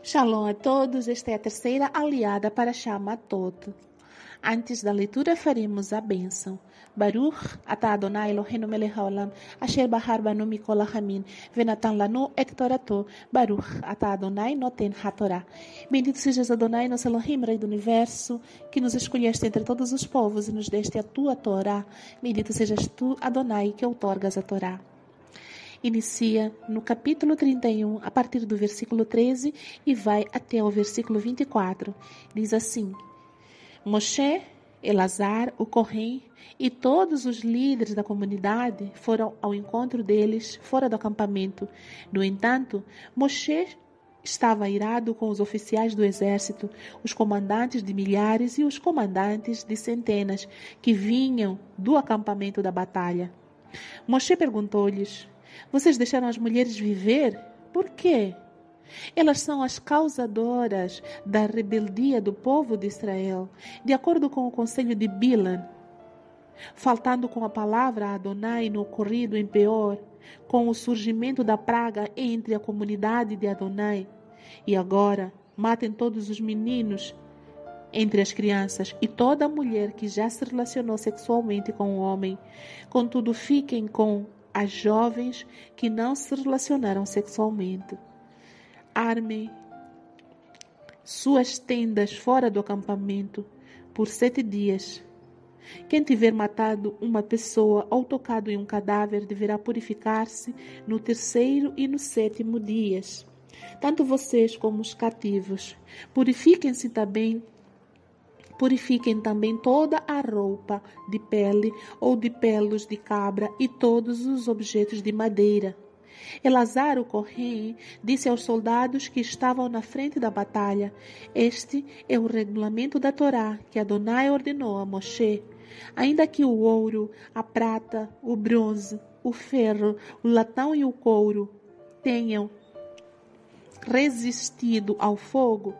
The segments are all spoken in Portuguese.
Shalom a todos, esta é a terceira aliada para Shama Toto. Antes da leitura faremos a bênção. Baruch ata Adonai Eloheinu melech haolam asher bahar banu mikol hamin venatan lanu et torato Baruch ata Adonai noten hatorá. Bendito sejas Adonai, nosso Elohim, Rei do Universo, que nos escolheste entre todos os povos e nos deste a tua Torá. Bendito sejas tu, Adonai, que outorgas a Torá inicia no capítulo 31, a partir do versículo 13 e vai até o versículo 24. Diz assim: Moshe, Elazar, o Corém e todos os líderes da comunidade foram ao encontro deles fora do acampamento. No entanto, Moshe estava irado com os oficiais do exército, os comandantes de milhares e os comandantes de centenas que vinham do acampamento da batalha. Moshe perguntou-lhes: vocês deixaram as mulheres viver? Por quê? Elas são as causadoras da rebeldia do povo de Israel, de acordo com o conselho de Bilan. Faltando com a palavra Adonai no ocorrido em Peor, com o surgimento da praga entre a comunidade de Adonai. E agora, matem todos os meninos entre as crianças e toda mulher que já se relacionou sexualmente com o homem. Contudo, fiquem com as jovens que não se relacionaram sexualmente. Armem suas tendas fora do acampamento por sete dias. Quem tiver matado uma pessoa ou tocado em um cadáver deverá purificar-se no terceiro e no sétimo dias. Tanto vocês como os cativos. Purifiquem-se também Purifiquem também toda a roupa de pele ou de pelos de cabra e todos os objetos de madeira. Elazar o Correio disse aos soldados que estavam na frente da batalha: Este é o regulamento da Torá que Adonai ordenou a Moshe. Ainda que o ouro, a prata, o bronze, o ferro, o latão e o couro tenham resistido ao fogo,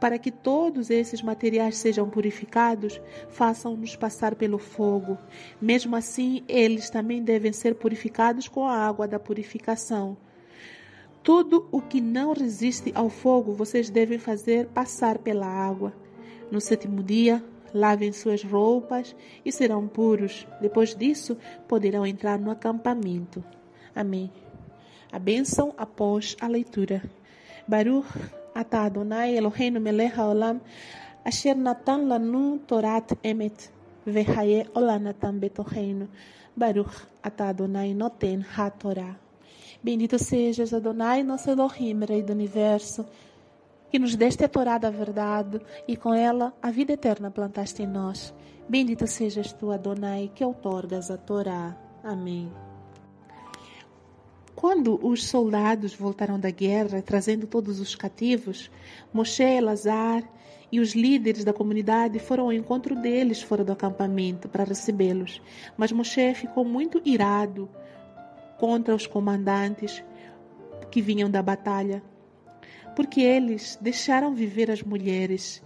para que todos esses materiais sejam purificados, façam-nos passar pelo fogo. Mesmo assim, eles também devem ser purificados com a água da purificação. Tudo o que não resiste ao fogo, vocês devem fazer passar pela água. No sétimo dia, lavem suas roupas e serão puros. Depois disso, poderão entrar no acampamento. Amém. A bênção após a leitura. Baruch ata Adonai Eloheinu melech haolam asher natan lanu torat emet vehaye olanatan betoheinu baruch ata Adonai noten ha-torah. Bendito sejas Adonai, nosso Elohim, Rei do Universo, que nos deste a Torá da verdade e com ela a vida eterna plantaste em nós. Bendito sejas tu, Adonai, que outorgas a Torá. Amém. Quando os soldados voltaram da guerra, trazendo todos os cativos, Moshe, Elazar e os líderes da comunidade foram ao encontro deles fora do acampamento para recebê-los. Mas Moshe ficou muito irado contra os comandantes que vinham da batalha, porque eles deixaram viver as mulheres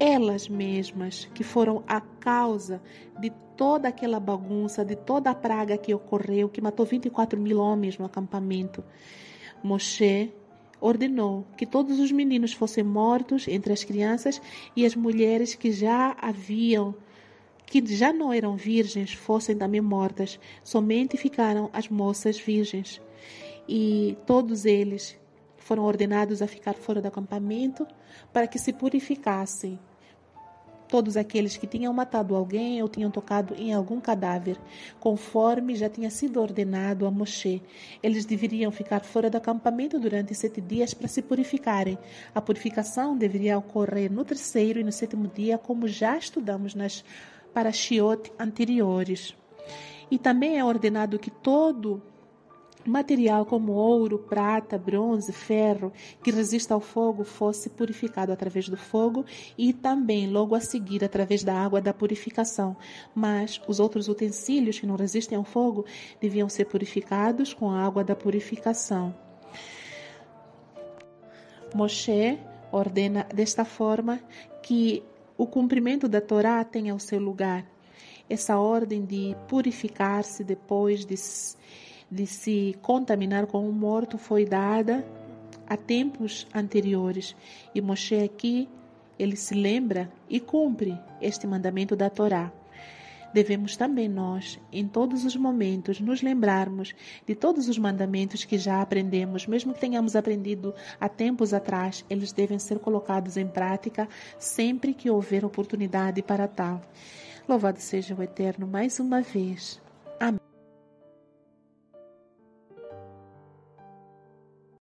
elas mesmas que foram a causa de toda aquela bagunça, de toda a praga que ocorreu, que matou 24 mil homens no acampamento. Moshe ordenou que todos os meninos fossem mortos entre as crianças e as mulheres que já haviam que já não eram virgens fossem também mortas, somente ficaram as moças virgens. E todos eles foram ordenados a ficar fora do acampamento para que se purificassem todos aqueles que tinham matado alguém ou tinham tocado em algum cadáver, conforme já tinha sido ordenado a Moshe. Eles deveriam ficar fora do acampamento durante sete dias para se purificarem. A purificação deveria ocorrer no terceiro e no sétimo dia, como já estudamos nas parashiot anteriores. E também é ordenado que todo material como ouro, prata, bronze, ferro, que resista ao fogo, fosse purificado através do fogo e também logo a seguir através da água da purificação. Mas os outros utensílios que não resistem ao fogo deviam ser purificados com a água da purificação. Moshe ordena desta forma que o cumprimento da Torá tenha o seu lugar. Essa ordem de purificar-se depois de de se contaminar com o morto foi dada a tempos anteriores. E Moshe aqui, ele se lembra e cumpre este mandamento da Torá. Devemos também nós, em todos os momentos, nos lembrarmos de todos os mandamentos que já aprendemos, mesmo que tenhamos aprendido há tempos atrás, eles devem ser colocados em prática sempre que houver oportunidade para tal. Louvado seja o Eterno mais uma vez. Amém.